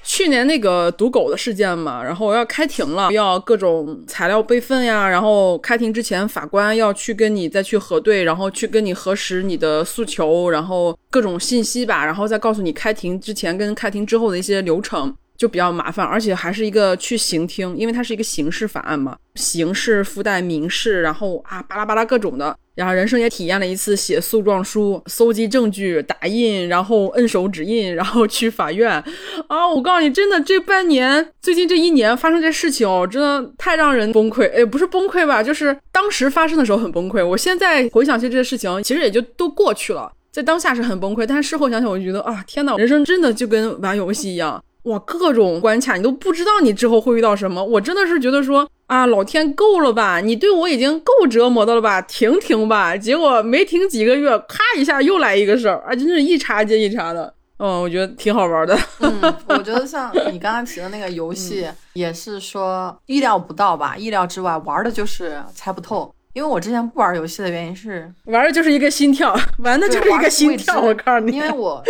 去年那个赌狗的事件嘛，然后要开庭了，要各种材料备份呀，然后开庭之前，法官要去跟你再去核对，然后去跟你核实你的诉求，然后各种信息吧，然后再告诉你开庭之前跟开庭之后的一些流程。就比较麻烦，而且还是一个去刑厅，因为它是一个刑事法案嘛，刑事附带民事，然后啊巴拉巴拉各种的，然后人生也体验了一次写诉状书、搜集证据、打印，然后摁手指印，然后去法院啊！我告诉你，真的这半年，最近这一年发生这事情哦，真的太让人崩溃。哎，不是崩溃吧，就是当时发生的时候很崩溃。我现在回想起这些事情，其实也就都过去了，在当下是很崩溃，但是事后想想，我就觉得啊，天呐，人生真的就跟玩游戏一样。哇，各种关卡你都不知道你之后会遇到什么，我真的是觉得说啊，老天够了吧，你对我已经够折磨的了吧，停停吧。结果没停几个月，咔一下又来一个事儿，啊，真是一茬接一茬的。嗯，我觉得挺好玩的。嗯，我觉得像你刚刚提的那个游戏，也是说意料不到吧，意料之外，玩的就是猜不透。因为我之前不玩游戏的原因是，玩的就是一个心跳，玩的就是一个心跳。我告诉你，因为我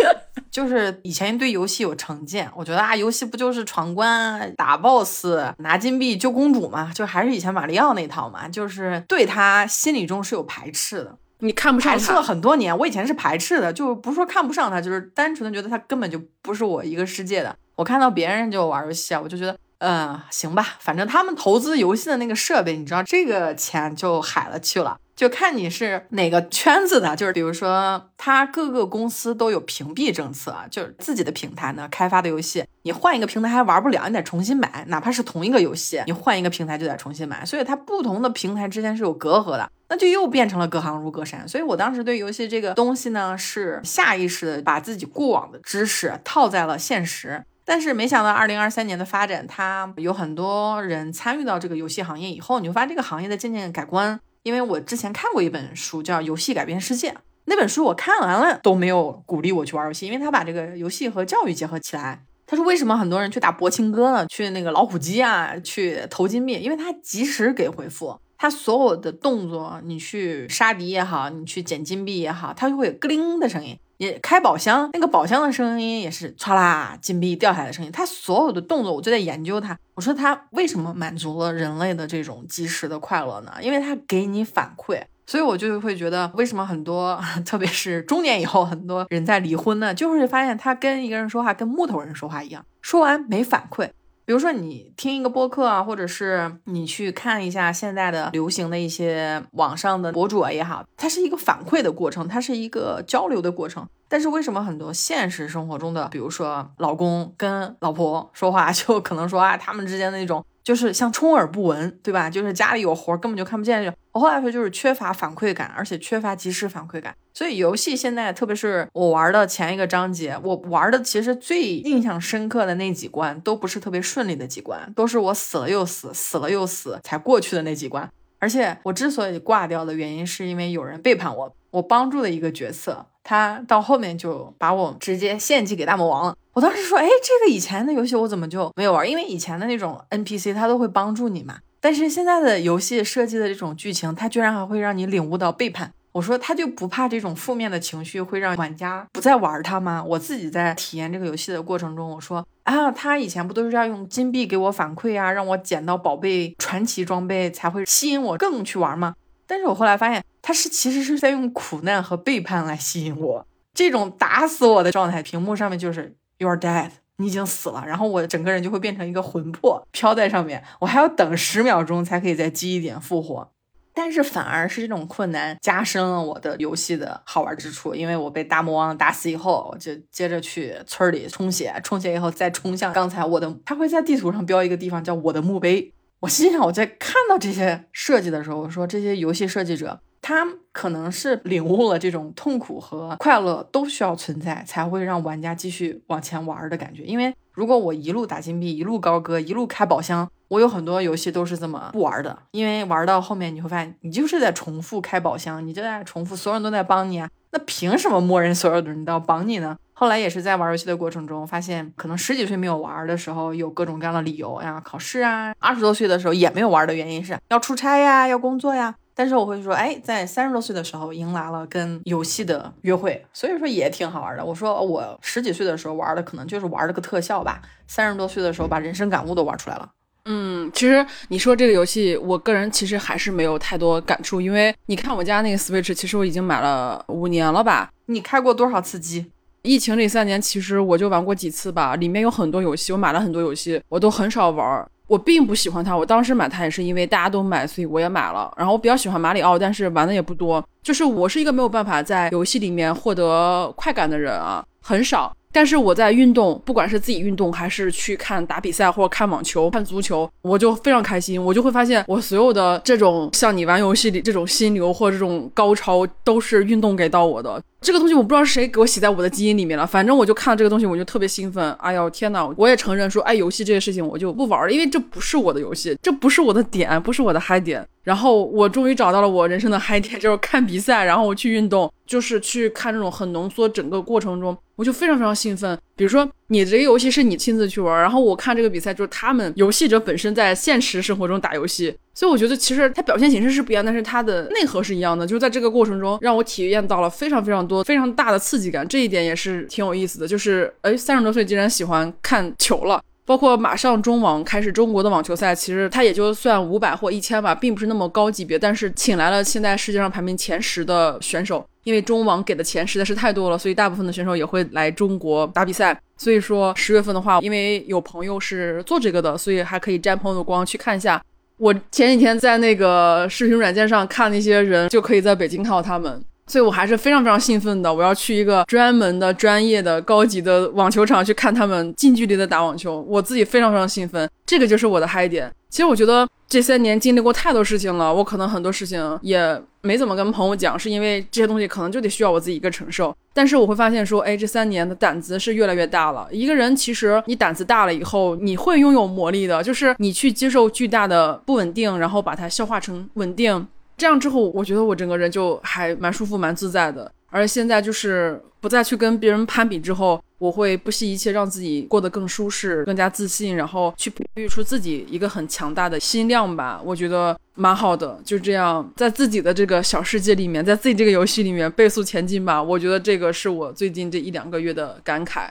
就是以前对游戏有成见，我觉得啊，游戏不就是闯关、打 boss、拿金币、救公主嘛，就还是以前马里奥那套嘛，就是对他心里中是有排斥的。你看不上排斥了很多年，我以前是排斥的，就不是说看不上他，就是单纯的觉得他根本就不是我一个世界的。我看到别人就玩游戏啊，我就觉得呃，行吧，反正他们投资游戏的那个设备，你知道这个钱就海了去了。就看你是哪个圈子的，就是比如说，它各个公司都有屏蔽政策，就是自己的平台呢开发的游戏，你换一个平台还玩不了，你得重新买，哪怕是同一个游戏，你换一个平台就得重新买，所以它不同的平台之间是有隔阂的，那就又变成了隔行如隔山。所以我当时对游戏这个东西呢，是下意识的把自己过往的知识套在了现实，但是没想到二零二三年的发展，它有很多人参与到这个游戏行业以后，你会发现这个行业在渐渐改观。因为我之前看过一本书，叫《游戏改变世界》，那本书我看完了都没有鼓励我去玩游戏，因为他把这个游戏和教育结合起来。他说为什么很多人去打博青哥呢？去那个老虎机啊，去投金币，因为他及时给回复，他所有的动作，你去杀敌也好，你去捡金币也好，他就会有咯铃的声音。也开宝箱，那个宝箱的声音也是唰啦，金币掉下来的声音。他所有的动作，我就在研究他。我说他为什么满足了人类的这种即时的快乐呢？因为他给你反馈。所以我就会觉得，为什么很多，特别是中年以后，很多人在离婚呢？就是发现他跟一个人说话，跟木头人说话一样，说完没反馈。比如说你听一个播客啊，或者是你去看一下现在的流行的一些网上的博主啊也好，它是一个反馈的过程，它是一个交流的过程。但是为什么很多现实生活中的，比如说老公跟老婆说话，就可能说啊，他们之间的那种。就是像充耳不闻，对吧？就是家里有活根本就看不见这种。我后来说就是缺乏反馈感，而且缺乏及时反馈感。所以游戏现在，特别是我玩的前一个章节，我玩的其实最印象深刻的那几关，都不是特别顺利的几关，都是我死了又死，死了又死才过去的那几关。而且我之所以挂掉的原因，是因为有人背叛我，我帮助的一个角色。他到后面就把我直接献祭给大魔王了。我当时说，哎，这个以前的游戏我怎么就没有玩？因为以前的那种 NPC 他都会帮助你嘛。但是现在的游戏设计的这种剧情，它居然还会让你领悟到背叛。我说他就不怕这种负面的情绪会让玩家不再玩它吗？我自己在体验这个游戏的过程中，我说啊，他以前不都是要用金币给我反馈啊，让我捡到宝贝、传奇装备才会吸引我更去玩吗？但是我后来发现，他是其实是在用苦难和背叛来吸引我。这种打死我的状态，屏幕上面就是 You're dead，你已经死了。然后我整个人就会变成一个魂魄飘在上面，我还要等十秒钟才可以再积一点复活。但是反而是这种困难加深了我的游戏的好玩之处，因为我被大魔王打死以后，我就接着去村里充血，充血以后再冲向刚才我的，他会在地图上标一个地方叫我的墓碑。我心想，我在看到这些设计的时候，我说这些游戏设计者，他可能是领悟了这种痛苦和快乐都需要存在，才会让玩家继续往前玩的感觉。因为如果我一路打金币，一路高歌，一路开宝箱，我有很多游戏都是这么不玩的。因为玩到后面你会发现，你就是在重复开宝箱，你就在重复，所有人都在帮你啊，那凭什么默认所有的人都要帮你呢？后来也是在玩游戏的过程中，发现可能十几岁没有玩的时候，有各种各样的理由呀，考试啊；二十多岁的时候也没有玩的原因是要出差呀，要工作呀。但是我会说，哎，在三十多岁的时候迎来了跟游戏的约会，所以说也挺好玩的。我说我十几岁的时候玩的可能就是玩了个特效吧，三十多岁的时候把人生感悟都玩出来了。嗯，其实你说这个游戏，我个人其实还是没有太多感触，因为你看我家那个 Switch，其实我已经买了五年了吧？你开过多少次机？疫情这三年，其实我就玩过几次吧。里面有很多游戏，我买了很多游戏，我都很少玩。我并不喜欢它，我当时买它也是因为大家都买，所以我也买了。然后我比较喜欢马里奥，但是玩的也不多。就是我是一个没有办法在游戏里面获得快感的人啊，很少。但是我在运动，不管是自己运动还是去看打比赛或者看网球、看足球，我就非常开心。我就会发现，我所有的这种像你玩游戏里这种心流或者这种高潮，都是运动给到我的。这个东西我不知道是谁给我写在我的基因里面了，反正我就看到这个东西，我就特别兴奋。哎呦天呐，我也承认说，哎，游戏这些事情我就不玩了，因为这不是我的游戏，这不是我的点，不是我的嗨点。然后我终于找到了我人生的嗨点，就是看比赛，然后我去运动，就是去看这种很浓缩整个过程中，我就非常非常兴奋。比如说你这个游戏是你亲自去玩，然后我看这个比赛就是他们游戏者本身在现实生活中打游戏，所以我觉得其实它表现形式是不一样，但是它的内核是一样的。就是在这个过程中，让我体验到了非常非常多非常大的刺激感，这一点也是挺有意思的。就是哎，三十多岁竟然喜欢看球了。包括马上中网开始中国的网球赛，其实它也就算五百或一千吧，并不是那么高级别，但是请来了现在世界上排名前十的选手，因为中网给的钱实在是太多了，所以大部分的选手也会来中国打比赛。所以说十月份的话，因为有朋友是做这个的，所以还可以沾朋友的光去看一下。我前几天在那个视频软件上看那些人，就可以在北京看到他们。所以我还是非常非常兴奋的，我要去一个专门的、专业的、高级的网球场去看他们近距离的打网球，我自己非常非常兴奋，这个就是我的嗨点。其实我觉得这三年经历过太多事情了，我可能很多事情也没怎么跟朋友讲，是因为这些东西可能就得需要我自己一个承受。但是我会发现说，哎，这三年的胆子是越来越大了。一个人其实你胆子大了以后，你会拥有魔力的，就是你去接受巨大的不稳定，然后把它消化成稳定。这样之后，我觉得我整个人就还蛮舒服、蛮自在的。而现在就是不再去跟别人攀比之后，我会不惜一切让自己过得更舒适、更加自信，然后去培育出自己一个很强大的心量吧。我觉得蛮好的，就这样在自己的这个小世界里面，在自己这个游戏里面倍速前进吧。我觉得这个是我最近这一两个月的感慨。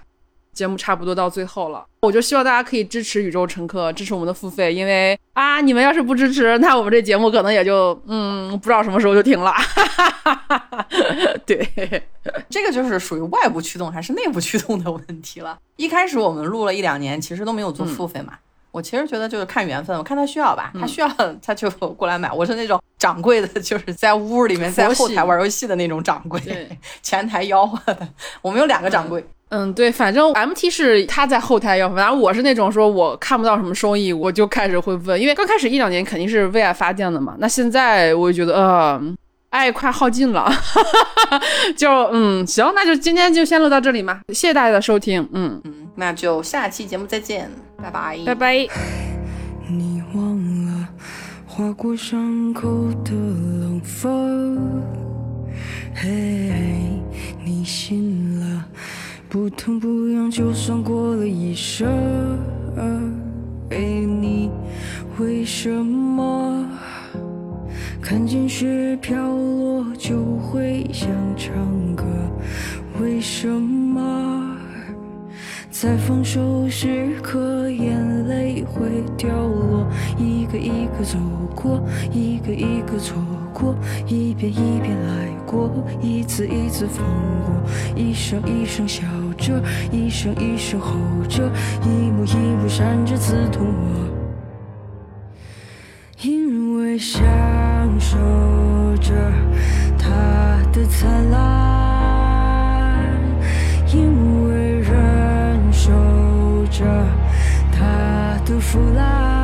节目差不多到最后了，我就希望大家可以支持宇宙乘客，支持我们的付费，因为啊，你们要是不支持，那我们这节目可能也就嗯，不知道什么时候就停了。对，这个就是属于外部驱动还是内部驱动的问题了。一开始我们录了一两年，其实都没有做付费嘛。我其实觉得就是看缘分，我看他需要吧，他需要他就过来买。我是那种掌柜的，就是在屋里面在后台玩游戏的那种掌柜，前台吆喝的。我们有两个掌柜。嗯，对，反正 M T 是他在后台要，反正我是那种说我看不到什么收益，我就开始会问，因为刚开始一两年肯定是为爱发电的嘛。那现在我就觉得，呃，爱快耗尽了，就嗯，行，那就今天就先录到这里嘛，谢谢大家的收听，嗯嗯，那就下期节目再见，拜拜，拜拜。你忘了划过伤口的冷风，嘿，你醒了。不痛不痒，就算过了一生。为你，为什么看见雪飘落就会想唱歌？为什么在放手时刻眼泪会掉落？一个一个走过，一个一个错过，一遍一遍来过，一次一次放过，一声一声笑。着一声一声吼着，一幕一幕闪着刺痛我，因为享受着它的灿烂，因为忍受着它的腐烂。